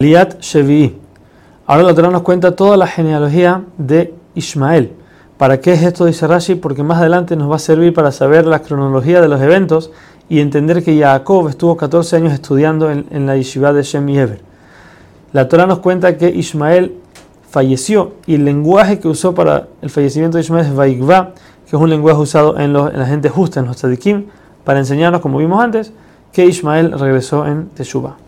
Liat Shevi. Ahora la Torah nos cuenta toda la genealogía de Ismael. ¿Para qué es esto? Dice Rashi, porque más adelante nos va a servir para saber la cronología de los eventos y entender que Jacob estuvo 14 años estudiando en, la yeshiva de Shem y Eber. La Torah nos cuenta que Ismael falleció y el lenguaje que usó para el fallecimiento de Ismael es Vaikva, que es un lenguaje usado en, la gente justa, en los tzadikim, para enseñarnos, como vimos antes, que Ismael regresó en Teshuvah.